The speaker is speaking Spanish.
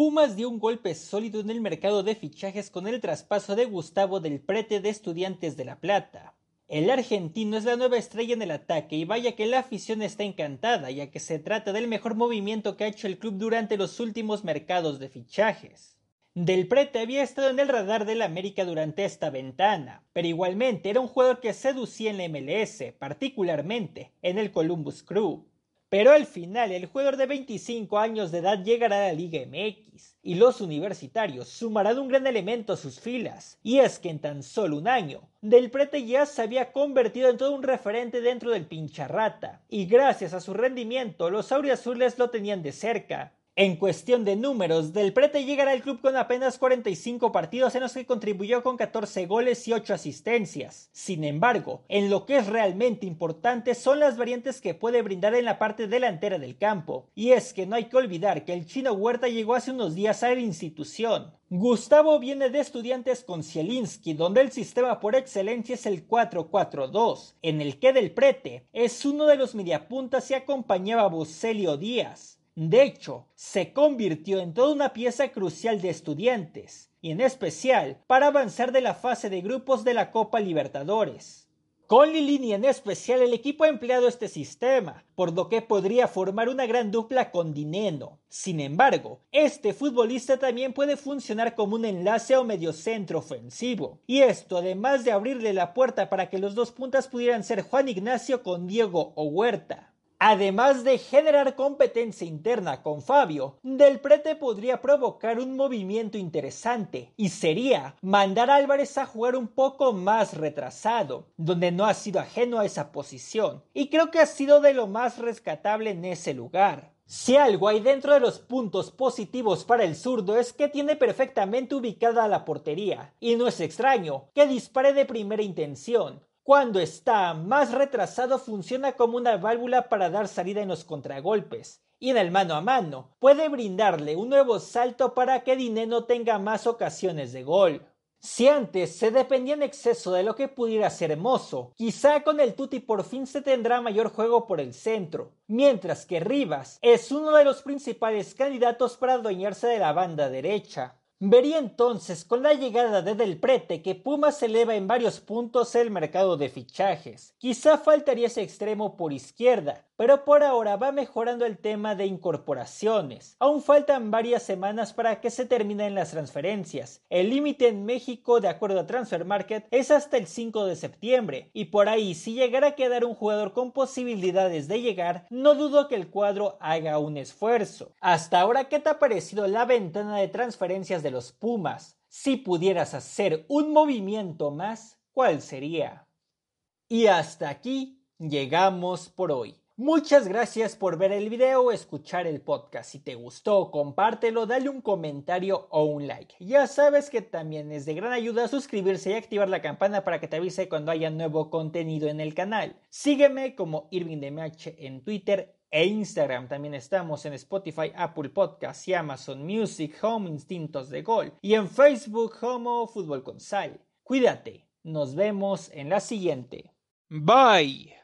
Pumas dio un golpe sólido en el mercado de fichajes con el traspaso de Gustavo del Prete de Estudiantes de La Plata. El argentino es la nueva estrella en el ataque y vaya que la afición está encantada ya que se trata del mejor movimiento que ha hecho el club durante los últimos mercados de fichajes. Del Prete había estado en el radar del América durante esta ventana, pero igualmente era un jugador que seducía en la MLS, particularmente en el Columbus Crew. Pero al final el jugador de 25 años de edad llegará a la Liga MX y los universitarios sumarán un gran elemento a sus filas. Y es que en tan solo un año, Del Prete ya se había convertido en todo un referente dentro del pincharrata y gracias a su rendimiento los auriazules lo tenían de cerca. En cuestión de números, Del Prete llegará al club con apenas 45 partidos en los que contribuyó con 14 goles y 8 asistencias. Sin embargo, en lo que es realmente importante son las variantes que puede brindar en la parte delantera del campo. Y es que no hay que olvidar que el chino Huerta llegó hace unos días a la institución. Gustavo viene de estudiantes con Zielinski, donde el sistema por excelencia es el 4-4-2, en el que Del Prete es uno de los mediapuntas y acompañaba a Bocelio Díaz. De hecho, se convirtió en toda una pieza crucial de estudiantes, y en especial para avanzar de la fase de grupos de la Copa Libertadores. Con Lilini en especial el equipo ha empleado este sistema, por lo que podría formar una gran dupla con Dineno. Sin embargo, este futbolista también puede funcionar como un enlace o mediocentro ofensivo, y esto además de abrirle la puerta para que los dos puntas pudieran ser Juan Ignacio con Diego o Huerta. Además de generar competencia interna con Fabio, Del Prete podría provocar un movimiento interesante y sería mandar a Álvarez a jugar un poco más retrasado, donde no ha sido ajeno a esa posición, y creo que ha sido de lo más rescatable en ese lugar. Si algo hay dentro de los puntos positivos para el zurdo es que tiene perfectamente ubicada la portería, y no es extraño que dispare de primera intención, cuando está más retrasado funciona como una válvula para dar salida en los contragolpes. Y en el mano a mano puede brindarle un nuevo salto para que Dineno tenga más ocasiones de gol. Si antes se dependía en exceso de lo que pudiera ser Mozo, quizá con el Tuti por fin se tendrá mayor juego por el centro, mientras que Rivas es uno de los principales candidatos para adueñarse de la banda derecha. Vería entonces con la llegada de Del Prete que Pumas eleva en varios puntos el mercado de fichajes. Quizá faltaría ese extremo por izquierda, pero por ahora va mejorando el tema de incorporaciones. Aún faltan varias semanas para que se terminen las transferencias. El límite en México, de acuerdo a Transfer Market, es hasta el 5 de septiembre, y por ahí, si llegara a quedar un jugador con posibilidades de llegar, no dudo que el cuadro haga un esfuerzo. Hasta ahora, ¿qué te ha parecido la ventana de transferencias de los Pumas? Si pudieras hacer un movimiento más, ¿cuál sería? Y hasta aquí llegamos por hoy. Muchas gracias por ver el video escuchar el podcast. Si te gustó, compártelo, dale un comentario o un like. Ya sabes que también es de gran ayuda suscribirse y activar la campana para que te avise cuando haya nuevo contenido en el canal. Sígueme como IrvingDMH en Twitter e Instagram. También estamos en Spotify, Apple Podcasts y Amazon Music, Home Instintos de Gol. Y en Facebook, Homo Fútbol con Sal. Cuídate. Nos vemos en la siguiente. Bye.